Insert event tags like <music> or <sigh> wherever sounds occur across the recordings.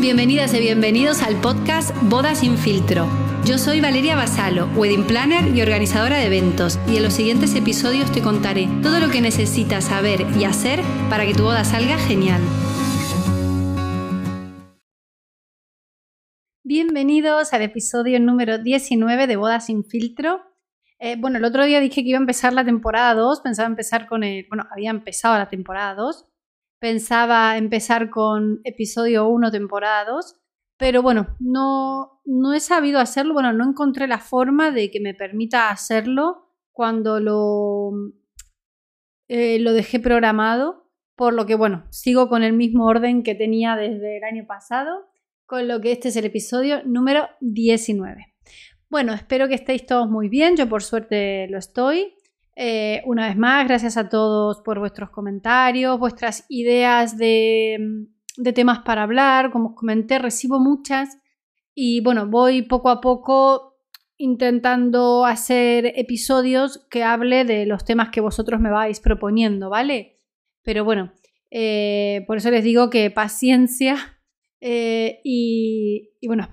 Bienvenidas y bienvenidos al podcast Boda sin filtro. Yo soy Valeria Basalo, wedding planner y organizadora de eventos, y en los siguientes episodios te contaré todo lo que necesitas saber y hacer para que tu boda salga genial. Bienvenidos al episodio número 19 de Boda sin filtro. Eh, bueno, el otro día dije que iba a empezar la temporada 2, pensaba empezar con el... Bueno, había empezado la temporada 2, pensaba empezar con episodio 1, temporada 2, pero bueno, no, no he sabido hacerlo, bueno, no encontré la forma de que me permita hacerlo cuando lo, eh, lo dejé programado, por lo que bueno, sigo con el mismo orden que tenía desde el año pasado, con lo que este es el episodio número 19. Bueno, espero que estéis todos muy bien, yo por suerte lo estoy. Eh, una vez más, gracias a todos por vuestros comentarios, vuestras ideas de, temas para hablar. Como os comenté, recibo muchas y bueno, voy poco a poco intentando hacer episodios que hable de los temas que vosotros me vais proponiendo, ¿vale? Pero bueno, eh, por eso les digo que paciencia <laughs> eh, y, bueno,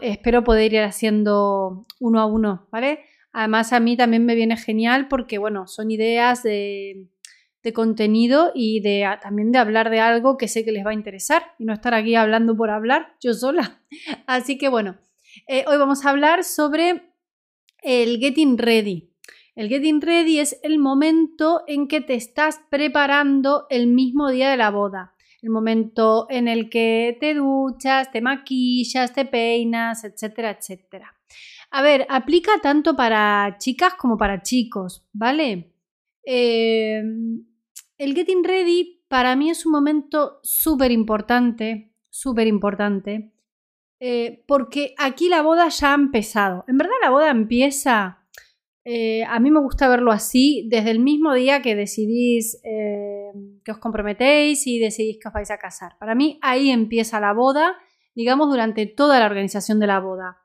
espero poder ir haciendo uno a uno, ¿vale? Además, a mí también me viene genial porque, bueno, son ideas de, contenido y de también de hablar de algo que sé que les va a interesar y no estar aquí hablando por hablar yo sola. <laughs> Así que, bueno, eh, hoy vamos a hablar sobre el getting ready. El getting ready es el momento en que te estás preparando el mismo día de la boda. El momento en el que te duchas, te maquillas, te peinas, etcétera, etcétera. A ver, aplica tanto para chicas como para chicos, ¿vale? Em, el getting ready para mí es un momento súper importante, súper importante, eh, porque aquí la boda ya ha empezado. En verdad la boda empieza, eh, a mí me gusta verlo así, desde el mismo día que decidís eh, que os comprometéis y decidís que os vais a casar. Para mí ahí empieza la boda, digamos, durante toda la organización de la boda.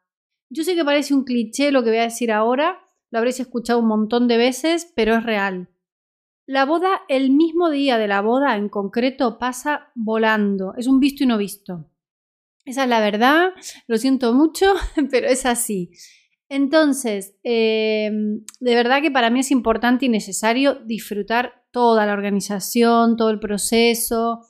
Yo sé que parece un cliché lo que voy a decir ahora, lo habréis escuchado un montón de veces, pero es real. La boda, el mismo día de la boda en concreto, pasa volando. Es un visto y no visto. Esa es la verdad, lo siento mucho, <laughs> pero es así. Entonces, em, de verdad que para mí es importante y necesario disfrutar toda la organización, todo el proceso,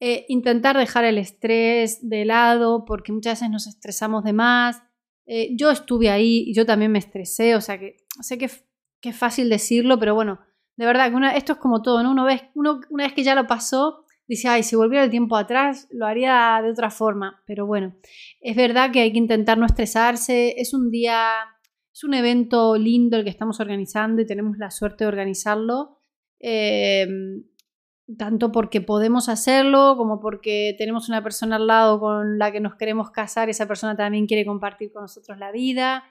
eh, intentar dejar el estrés de lado, porque muchas veces nos estresamos de más, eh, yo estuve ahí yo también me estresé, o sea que sé que, es fácil decirlo, pero bueno, de verdad que esto es como todo, ¿no? Uno, ve, uno una vez que ya lo pasó, dice, ay, si volviera el tiempo atrás, lo haría de otra forma, pero bueno, es verdad que hay que intentar no estresarse, es un día, es un evento lindo el que estamos organizando y tenemos la suerte de organizarlo. Eh, tanto porque podemos hacerlo como porque tenemos una persona al lado con la que nos queremos casar, esa persona también quiere compartir con nosotros la vida,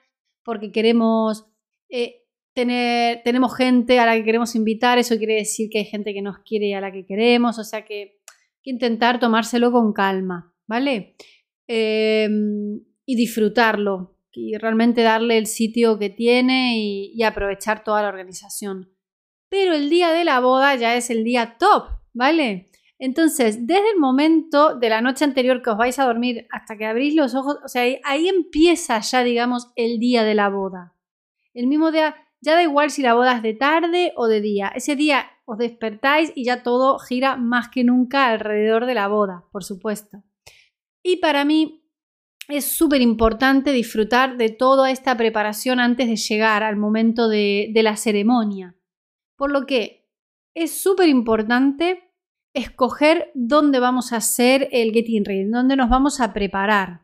porque queremos eh, tener, tenemos gente a la que queremos invitar, eso quiere decir que hay gente que nos quiere y a la que queremos, o sea que hay que intentar tomárselo con calma, ¿vale? Em, y disfrutarlo y realmente darle el sitio que tiene y aprovechar toda la organización pero el día de la boda ya es el día top, ¿vale? Entonces, desde el momento de la noche anterior que os vais a dormir hasta que abrís los ojos, o sea, ahí, empieza ya, digamos, el día de la boda. El mismo día, ya da igual si la boda es de tarde o de día. Ese día os despertáis y ya todo gira más que nunca alrededor de la boda, por supuesto. Y para mí es súper importante disfrutar de toda esta preparación antes de llegar al momento de la ceremonia. Por lo que es súper importante escoger dónde vamos a hacer el getting ready, dónde nos vamos a preparar.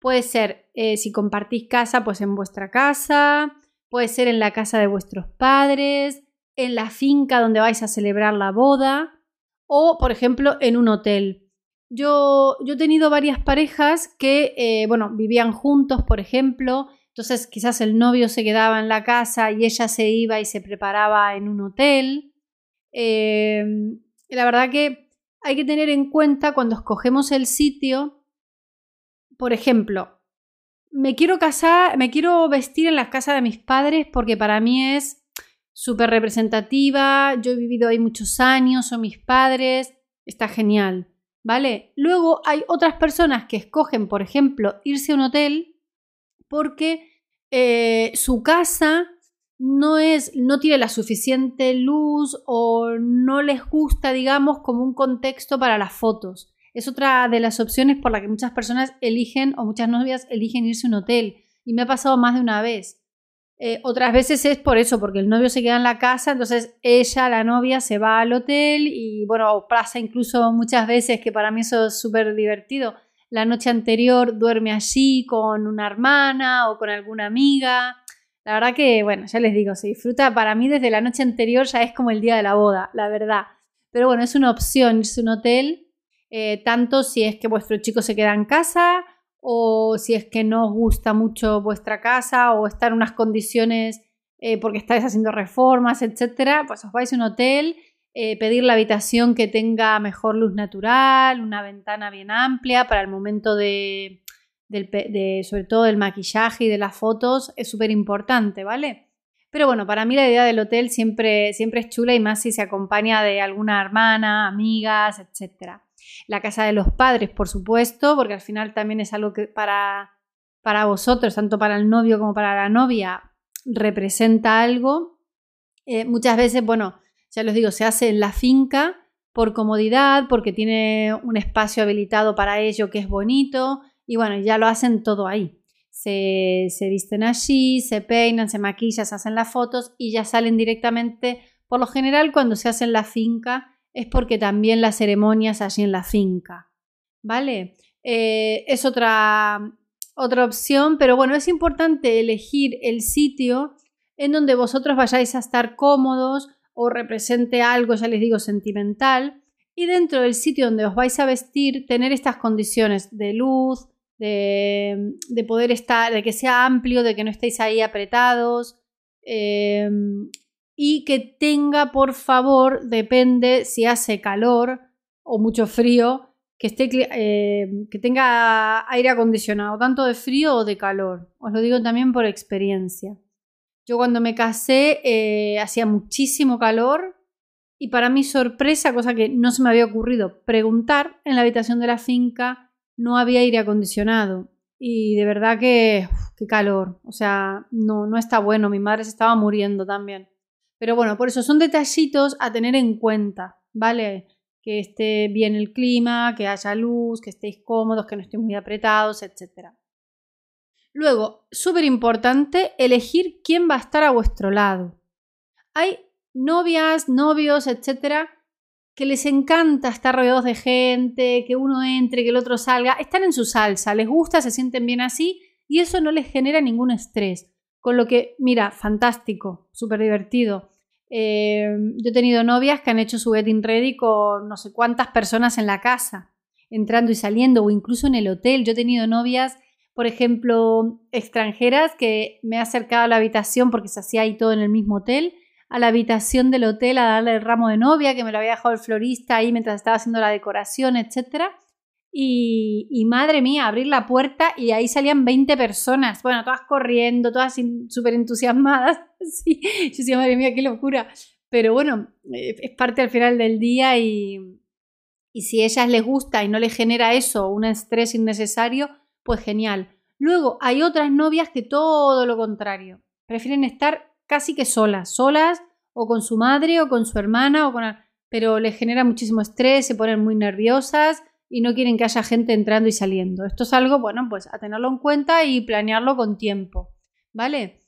Puede ser, eh, si compartís casa, pues en vuestra casa, puede ser en la casa de vuestros padres, en la finca donde vais a celebrar la boda o, por ejemplo, en un hotel. Yo, he tenido varias parejas que, eh, bueno, vivían juntos, por ejemplo, entonces quizás el novio se quedaba en la casa y ella se iba y se preparaba en un hotel. Em, la verdad que hay que tener en cuenta cuando escogemos el sitio, por ejemplo, me quiero casar, me quiero vestir en la casa de mis padres porque para mí es súper representativa, yo he vivido ahí muchos años, son mis padres, está genial. ¿vale? Luego hay otras personas que escogen, por ejemplo, irse a un hotel porque eh, su casa no es, no tiene la suficiente luz o no les gusta, digamos, como un contexto para las fotos. Es otra de las opciones por la que muchas personas eligen o muchas novias eligen irse a un hotel. Y me ha pasado más de una vez. Eh, otras veces es por eso, porque el novio se queda en la casa, entonces ella, la novia, se va al hotel y bueno, pasa incluso muchas veces que para mí eso es súper divertido. La noche anterior duerme allí con una hermana o con alguna amiga. La verdad que, bueno, ya les digo, se disfruta para mí desde la noche anterior, ya es como el día de la boda, la verdad. Pero bueno, es una opción irse a un hotel, eh, tanto si es que vuestro chico se queda en casa o si es que no os gusta mucho vuestra casa o está en unas condiciones eh, porque estáis haciendo reformas, etcétera, pues os vais a un hotel, eh, pedir la habitación que tenga mejor luz natural, una ventana bien amplia para el momento de, sobre todo del maquillaje y de las fotos, es súper importante, ¿vale? Pero bueno, para mí la idea del hotel siempre, siempre es chula y más si se acompaña de alguna hermana, amigas, etcétera. La casa de los padres, por supuesto, porque al final también es algo que para, para vosotros, tanto para el novio como para la novia, representa algo. Eh, muchas veces, bueno, ya les digo, se hace en la finca por comodidad, porque tiene un espacio habilitado para ello que es bonito, y bueno, ya lo hacen todo ahí. Se, se, visten allí, se peinan, se maquillan, se hacen las fotos y ya salen directamente. Por lo general, cuando se hace en la finca, es porque también las ceremonias allí en la finca, ¿vale? Eh, es otra, otra opción, pero bueno, es importante elegir el sitio en donde vosotros vayáis a estar cómodos o represente algo, ya les digo, sentimental. Y dentro del sitio donde os vais a vestir, tener estas condiciones de luz, de, poder estar, de que sea amplio, de que no estéis ahí apretados, eh, y que tenga, por favor, depende si hace calor o mucho frío, que, esté, eh, que tenga aire acondicionado, tanto de frío o de calor. Os lo digo también por experiencia. Yo cuando me casé eh, hacía muchísimo calor y para mi sorpresa, cosa que no se me había ocurrido preguntar, en la habitación de la finca no había aire acondicionado. Y de verdad que, qué calor. O sea, no, no está bueno. Mi madre se estaba muriendo también. Pero bueno, por eso son detallitos a tener en cuenta, ¿vale? Que esté bien el clima, que haya luz, que estéis cómodos, que no estéis muy apretados, etc. Luego, súper importante, elegir quién va a estar a vuestro lado. Hay novias, novios, etcétera, que les encanta estar rodeados de gente, que uno entre, que el otro salga. Están en su salsa, les gusta, se sienten bien así y eso no les genera ningún estrés. Con lo que, mira, fantástico, súper divertido. Eh, yo he tenido novias que han hecho su wedding ready con no sé cuántas personas en la casa, entrando y saliendo, o incluso en el hotel. Yo he tenido novias, por ejemplo, extranjeras que me he acercado a la habitación porque se hacía ahí todo en el mismo hotel, a la habitación del hotel a darle el ramo de novia que me lo había dejado el florista ahí mientras estaba haciendo la decoración, etcétera y, madre mía, abrir la puerta y ahí salían 20 personas, bueno, todas corriendo, todas súper entusiasmadas. <laughs> Sí, yo decía, madre mía, qué locura. Pero bueno, eh, es parte al final del día y, y si a ellas les gusta y no les genera eso, un estrés innecesario, pues genial. Luego hay otras novias que todo lo contrario, prefieren estar casi que solas, solas o con su madre o con su hermana o con... pero les genera muchísimo estrés, se ponen muy nerviosas y no quieren que haya gente entrando y saliendo. Esto es algo, bueno, pues a tenerlo en cuenta y planearlo con tiempo, ¿vale?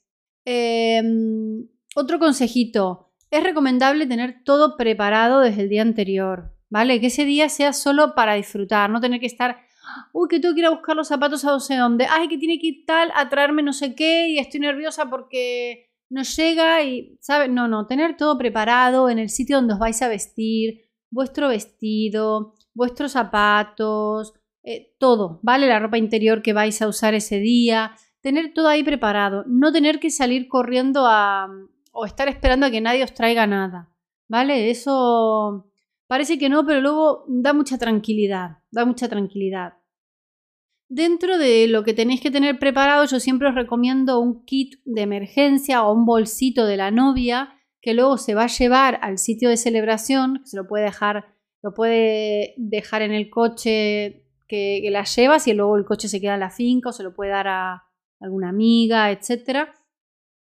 Em, otro consejito, es recomendable tener todo preparado desde el día anterior, ¿vale? Que ese día sea solo para disfrutar, no tener que estar, uy, que tengo que ir a buscar los zapatos a no sé dónde, ay, que tiene que ir tal a traerme no sé qué y estoy nerviosa porque no llega y, ¿sabes? No, no, tener todo preparado en el sitio donde os vais a vestir, vuestro vestido, vuestros zapatos, eh, todo, ¿vale? La ropa interior que vais a usar ese día, tener todo ahí preparado, no tener que salir corriendo a, o estar esperando a que nadie os traiga nada, ¿vale? Eso parece que no, pero luego da mucha tranquilidad, da mucha tranquilidad. Dentro de lo que tenéis que tener preparado, yo siempre os recomiendo un kit de emergencia o un bolsito de la novia que luego se va a llevar al sitio de celebración, se lo puede dejar lo puede dejar en el coche que, que la llevas y luego el coche se queda en la finca o se lo puede dar a alguna amiga, etcétera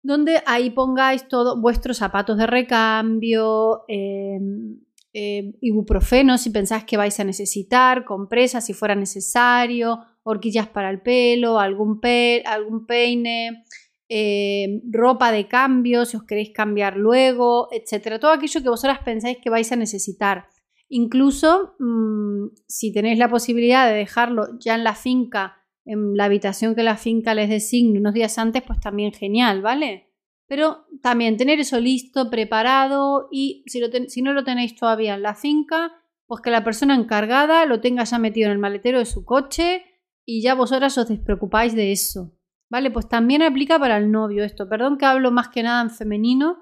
donde ahí pongáis todos vuestros zapatos de recambio, em, em, ibuprofeno si pensáis que vais a necesitar, compresas si fuera necesario, horquillas para el pelo, algún, algún peine, em, ropa de cambio si os queréis cambiar luego, etcétera. Todo aquello que vosotras pensáis que vais a necesitar. Incluso mm, si tenéis la posibilidad de dejarlo ya en la finca en la habitación que la finca les designe unos días antes, pues también genial, ¿vale? Pero también tener eso listo, preparado y si, no lo tenéis todavía en la finca, pues que la persona encargada lo tenga ya metido en el maletero de su coche y ya vosotras os despreocupáis de eso. ¿Vale? Pues también aplica para el novio esto. Perdón que hablo más que nada en femenino.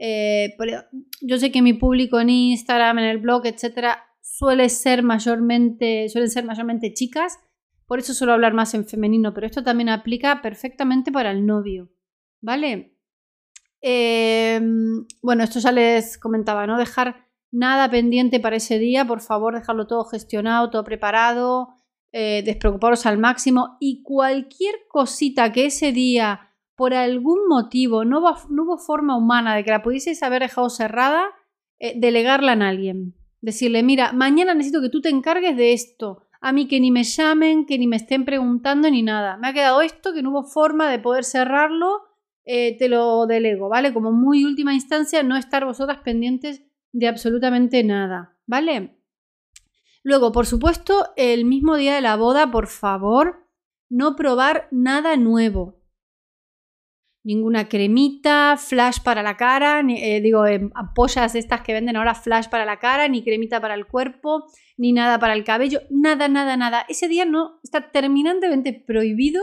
Eh, yo sé que mi público en Instagram, en el blog, etcétera, suele ser mayormente, suelen ser mayormente chicas. Por eso suelo hablar más en femenino, pero esto también aplica perfectamente para el novio. ¿Vale? Em, bueno, esto ya les comentaba, no dejar nada pendiente para ese día, por favor, dejarlo todo gestionado, todo preparado, eh, despreocuparos al máximo y cualquier cosita que ese día, por algún motivo, no, hubo forma humana de que la pudieseis haber dejado cerrada, eh, delegarla en alguien. Decirle, mira, mañana necesito que tú te encargues de esto a mí que ni me llamen, que ni me estén preguntando ni nada. Me ha quedado esto, que no hubo forma de poder cerrarlo, eh, te lo delego, ¿vale? Como muy última instancia, no estar vosotras pendientes de absolutamente nada, ¿vale? Luego, por supuesto, el mismo día de la boda, por favor, no probar nada nuevo ninguna cremita, flash para la cara, eh, digo, eh, estas que venden ahora flash para la cara, ni cremita para el cuerpo, ni nada para el cabello, nada, nada, nada. Ese día no está terminantemente prohibido,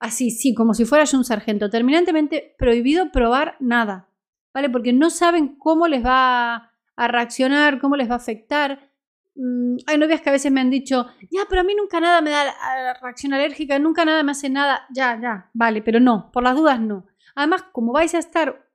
así, sí, como si fueras un sargento, terminantemente prohibido probar nada, ¿vale? Porque no saben cómo les va a reaccionar, cómo les va a afectar. Mm, hay novias que a veces me han dicho, ya, pero a mí nunca nada me da reacción alérgica, nunca nada me hace nada. Ya, ya, vale, pero no, por las dudas no. Además, como vais a estar,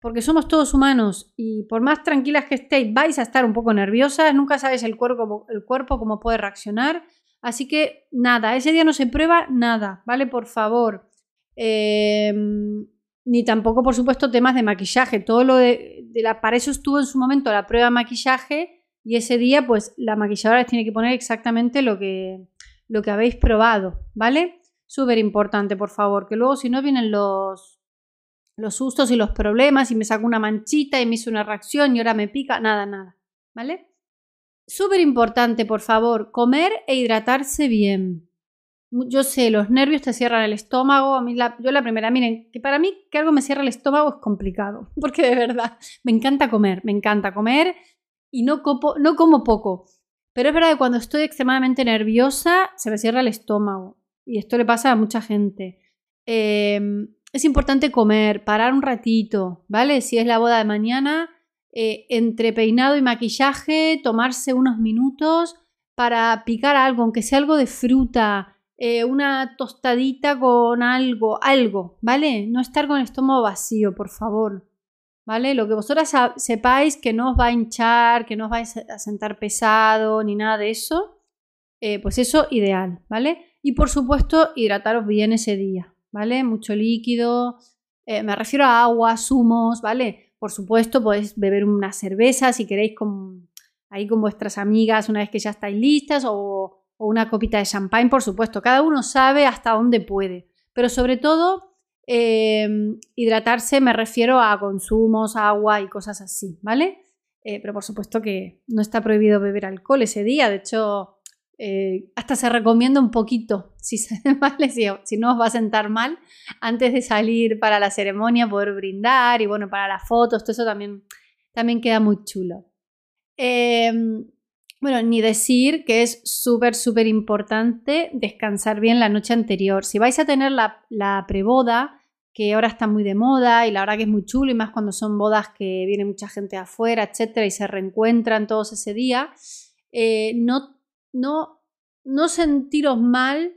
porque somos todos humanos y por más tranquilas que estéis, vais a estar un poco nerviosas, nunca sabéis el cuerpo, el cuerpo cómo puede reaccionar. Así que nada, ese día no se prueba nada, ¿vale? Por favor. Em, ni tampoco, por supuesto, temas de maquillaje. Todo lo de. Para eso estuvo en su momento la prueba de maquillaje. Y ese día, pues, la maquilladora les tiene que poner exactamente lo que, lo que habéis probado, ¿vale? Súper importante, por favor, que luego si no vienen los, los sustos y los problemas y me saco una manchita y me hizo una reacción y ahora me pica, nada, nada, ¿vale? Súper importante, por favor, comer e hidratarse bien. Yo sé, los nervios te cierran el estómago. A mí yo la primera, miren, que para mí que algo me cierra el estómago es complicado, <laughs> porque de verdad me encanta comer, me encanta comer y no, no como poco. Pero es verdad que cuando estoy extremadamente nerviosa se me cierra el estómago y esto le pasa a mucha gente. Eh, es importante comer, parar un ratito, ¿vale? Si es la boda de mañana, eh, entre peinado y maquillaje, tomarse unos minutos para picar algo, aunque sea algo de fruta, eh, una tostadita con algo, algo, ¿vale? No estar con el estómago vacío, por favor. ¿Vale? Lo que vosotras sepáis que no os va a hinchar, que no os vais a sentar pesado, ni nada de eso, eh, pues eso ideal, ¿vale? Y por supuesto, hidrataros bien ese día, ¿vale? Mucho líquido, me refiero a agua, zumos, ¿vale? Por supuesto, podéis beber una cerveza si queréis ahí con vuestras amigas una vez que ya estáis listas o, una copita de champagne, por supuesto. Cada uno sabe hasta dónde puede. Pero sobre todo, em, hidratarse me refiero a consumos, agua y cosas así, ¿vale? Eh, pero por supuesto que no está prohibido beber alcohol ese día. De hecho, eh, hasta se recomienda un poquito, <laughs> si, si, no os va a sentar mal, antes de salir para la ceremonia, poder brindar y bueno, para las fotos, todo eso también, también queda muy chulo. Em, bueno, ni decir que es súper, súper importante descansar bien la noche anterior. Si vais a tener la, la preboda, que ahora está muy de moda y la verdad que es muy chulo y más cuando son bodas que viene mucha gente afuera, etcétera, y se reencuentran todos ese día, eh, no no, no sentiros mal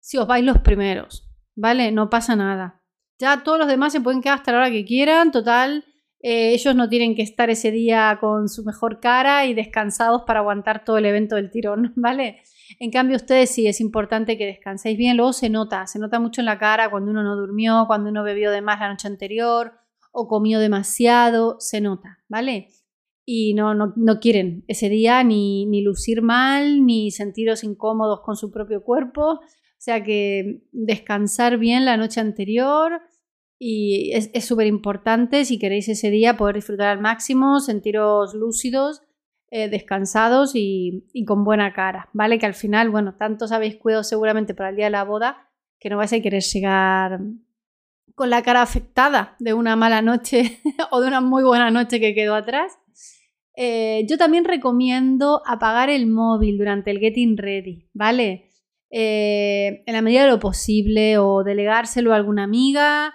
si os vais los primeros, ¿vale? No pasa nada. Ya todos los demás se pueden quedar hasta la hora que quieran, total, Eh, ellos no tienen que estar ese día con su mejor cara y descansados para aguantar todo el evento del tirón, <laughs> ¿vale? En cambio, ustedes sí es importante que descanséis bien. Luego se nota, se nota mucho en la cara cuando uno no durmió, cuando uno bebió de más la noche anterior o comió demasiado, se nota, ¿vale? Y no, no, no quieren ese día ni, ni lucir mal, ni sentiros incómodos con su propio cuerpo. O sea que descansar bien la noche anterior y es súper importante si queréis ese día poder disfrutar al máximo, sentiros lúcidos eh, descansados y, con buena cara, ¿vale? Que al final, bueno, tantos habéis cuidado seguramente para el día de la boda que no vais a querer llegar con la cara afectada de una mala noche <laughs> o de una muy buena noche que quedó atrás. Eh, yo también recomiendo apagar el móvil durante el getting ready, ¿vale? Eh, en la medida de lo posible o delegárselo a alguna amiga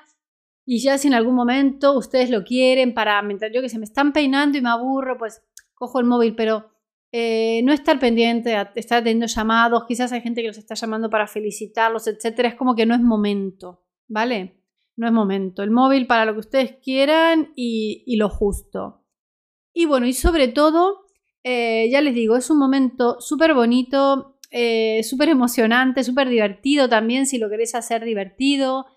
y ya si en algún momento ustedes lo quieren para, mientras yo que se me están peinando y me aburro, pues cojo el móvil, pero eh, no estar pendiente, estar teniendo llamados, quizás hay gente que los está llamando para felicitarlos, etcétera, es como que no es momento, ¿vale? No es momento. El móvil para lo que ustedes quieran y, lo justo. Y bueno, y sobre todo, eh, ya les digo, es un momento súper bonito, eh, súper emocionante, súper divertido también, si lo queréis hacer divertido.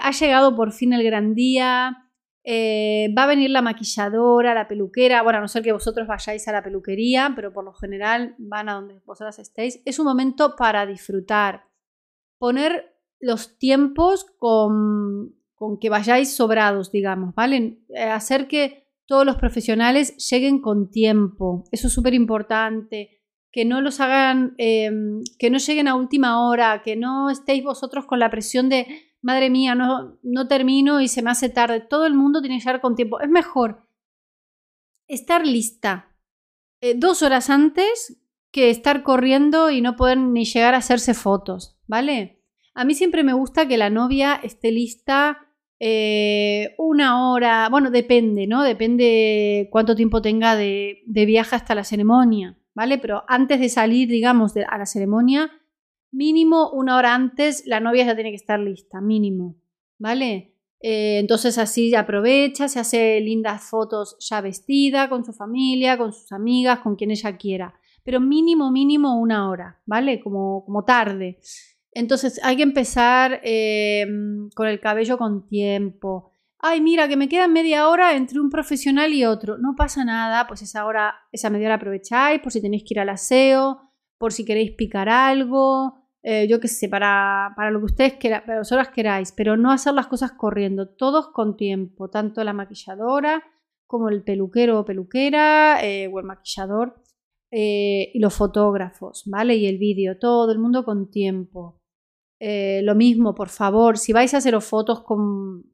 ha llegado por fin el gran día. Eh, va a venir la maquilladora, la peluquera, bueno, a no ser que vosotros vayáis a la peluquería, pero por lo general van a donde vosotras estéis. Es un momento para disfrutar. Poner los tiempos con, con que vayáis sobrados, digamos, ¿vale? Eh, hacer que todos los profesionales lleguen con tiempo. Eso es súper importante. Que no los hagan, em, que no lleguen a última hora, que no estéis vosotros con la presión de madre mía, no, no termino y se me hace tarde. Todo el mundo tiene que llegar con tiempo. Es mejor estar lista eh, dos horas antes que estar corriendo y no poder ni llegar a hacerse fotos, ¿vale? A mí siempre me gusta que la novia esté lista eh, una hora, bueno, depende, ¿no? Depende cuánto tiempo tenga de, de, viaje hasta la ceremonia, ¿vale? Pero antes de salir, digamos, a la ceremonia, mínimo una hora antes la novia ya tiene que estar lista, mínimo, ¿vale? Eh, entonces así aprovecha, se hace lindas fotos ya vestida, con su familia, con sus amigas, con quien ella quiera. Pero mínimo, mínimo una hora, ¿vale? Como, como tarde. Entonces hay que empezar eh, con el cabello con tiempo. Ay, mira, que me queda media hora entre un profesional y otro. No pasa nada, pues esa hora, esa media hora aprovecháis por si tenéis que ir al aseo, por si queréis picar algo, eh, yo qué sé, para, para, lo que ustedes quieran, para las horas queráis, pero no hacer las cosas corriendo, todos con tiempo, tanto la maquilladora como el peluquero o peluquera eh, o el maquillador y los fotógrafos, ¿vale? Y el vídeo, todo el mundo con tiempo. Lo mismo, por favor, si vais a haceros fotos con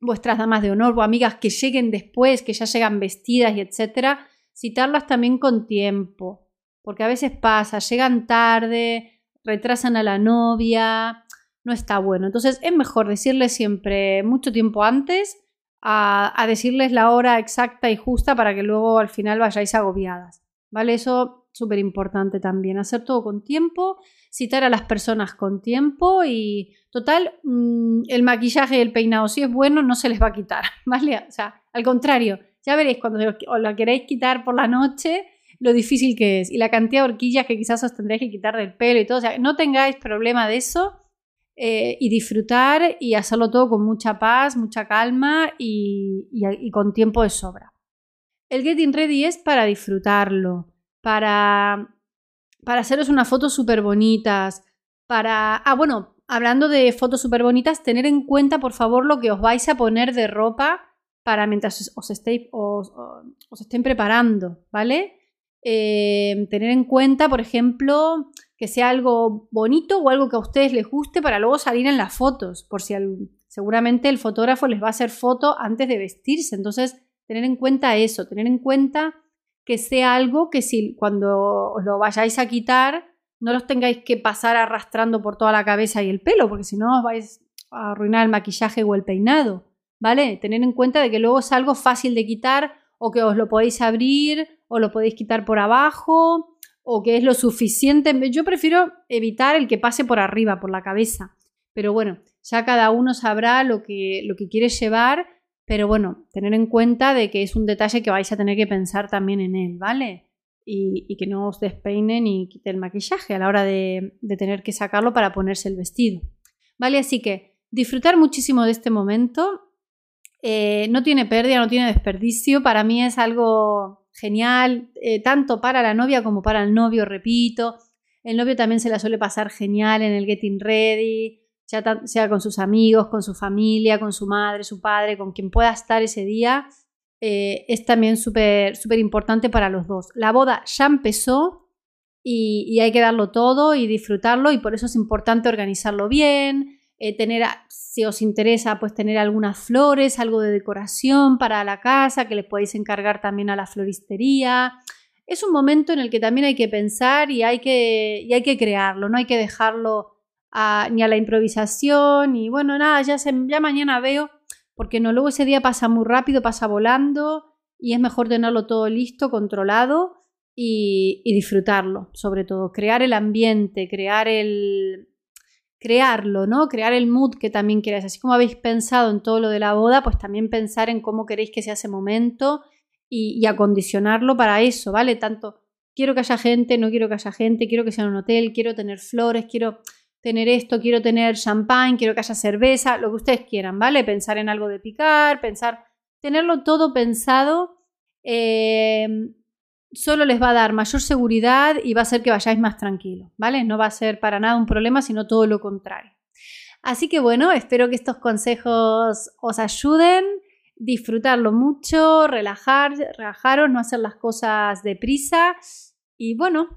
vuestras damas de honor o amigas que lleguen después, que ya llegan vestidas y etcétera, citarlas también con tiempo, porque a veces pasa, llegan tarde, retrasan a la novia, no está bueno. Entonces es mejor decirles siempre mucho tiempo antes a, decirles la hora exacta y justa para que luego al final vayáis agobiadas. ¿Vale? Eso súper importante también, hacer todo con tiempo, citar a las personas con tiempo y total, mm, el maquillaje y el peinado si es bueno no se les va a quitar, <laughs> ¿vale? O sea, al contrario, ya veréis cuando os la queréis quitar por la noche, lo difícil que es y la cantidad de horquillas que quizás os tendréis que quitar del pelo y todo. O sea, no tengáis problema de eso eh, y disfrutar y hacerlo todo con mucha paz, mucha calma y, con tiempo de sobra. El Getting Ready es para disfrutarlo, para, para haceros unas fotos súper bonitas, para... Ah, bueno, hablando de fotos súper bonitas, tener en cuenta, por favor, lo que os vais a poner de ropa para mientras os, estéis, os, estén preparando, ¿vale? Eh, tener en cuenta, por ejemplo, que sea algo bonito o algo que a ustedes les guste para luego salir en las fotos, por si seguramente el fotógrafo les va a hacer foto antes de vestirse. Entonces, tener en cuenta eso, tener en cuenta que sea algo que si cuando os lo vayáis a quitar, no los tengáis que pasar arrastrando por toda la cabeza y el pelo, porque si no os vais a arruinar el maquillaje o el peinado, ¿vale? Tener en cuenta de que luego es algo fácil de quitar o que os lo podéis abrir o lo podéis quitar por abajo o que es lo suficiente. Yo prefiero evitar el que pase por arriba, por la cabeza. Pero bueno, ya cada uno sabrá lo que, lo que quiere llevar, pero bueno, tener en cuenta de que es un detalle que vais a tener que pensar también en él, ¿vale? Y, que no os despeinen ni quite el maquillaje a la hora de, tener que sacarlo para ponerse el vestido, ¿vale? Así que disfrutar muchísimo de este momento. Eh, no tiene pérdida, no tiene desperdicio. Para mí es algo genial, eh, tanto para la novia como para el novio, repito. El novio también se la suele pasar genial en el Getting Ready, sea con sus amigos, con su familia, con su madre, su padre, con quien pueda estar ese día. Eh, es también súper importante para los dos. La boda ya empezó y, hay que darlo todo y disfrutarlo y por eso es importante organizarlo bien, eh, tener, si os interesa, pues tener algunas flores, algo de decoración para la casa que le podéis encargar también a la floristería. Es un momento en el que también hay que pensar y hay que, y hay que crearlo, no hay que dejarlo ni a la improvisación y bueno, nada, ya, ya mañana veo, porque no, luego ese día pasa muy rápido, pasa volando y es mejor tenerlo todo listo, controlado y, disfrutarlo, sobre todo, crear el ambiente, crear el... crearlo, ¿no? Crear el mood que también queráis. Así como habéis pensado en todo lo de la boda, pues también pensar en cómo queréis que sea ese momento y, y acondicionarlo para eso, ¿vale? Tanto quiero que haya gente, no quiero que haya gente, quiero que sea un hotel, quiero tener flores, quiero tener esto, quiero tener champán, quiero que haya cerveza, lo que ustedes quieran, ¿vale? Pensar en algo de picar, pensar, tenerlo todo pensado, em, solo les va a dar mayor seguridad y va a hacer que vayáis más tranquilos, ¿vale? No va a ser para nada un problema, sino todo lo contrario. Así que bueno, espero que estos consejos os ayuden, disfrutarlo mucho, relajar, relajaros, no hacer las cosas deprisa y bueno,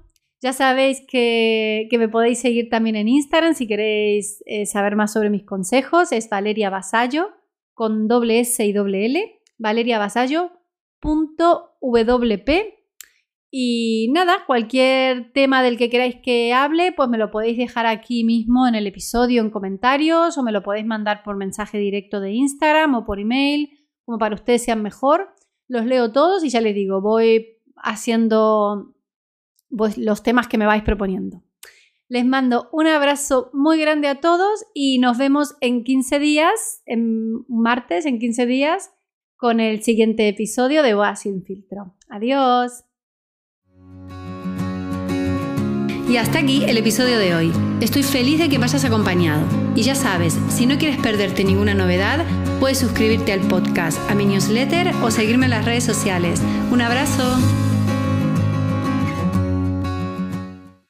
ya sabéis que, me podéis seguir también en Instagram si queréis eh, saber más sobre mis consejos. Es Valeria Vasallo con doble S y doble L. valeriavasallo.wp. Y nada, cualquier tema del que queráis que hable, pues me lo podéis dejar aquí mismo en el episodio en comentarios o me lo podéis mandar por mensaje directo de Instagram o por email, como para ustedes sean mejor. Los leo todos y ya les digo, voy haciendo los temas que me vais proponiendo. Les mando un abrazo muy grande a todos y nos vemos en 15 días, en martes, en 15 días, con el siguiente episodio de Boa sin filtro. Adiós. Y hasta aquí el episodio de hoy. Estoy feliz de que me hayas acompañado. Y ya sabes, si no quieres perderte ninguna novedad, puedes suscribirte al podcast, a mi newsletter o seguirme en las redes sociales. Un abrazo.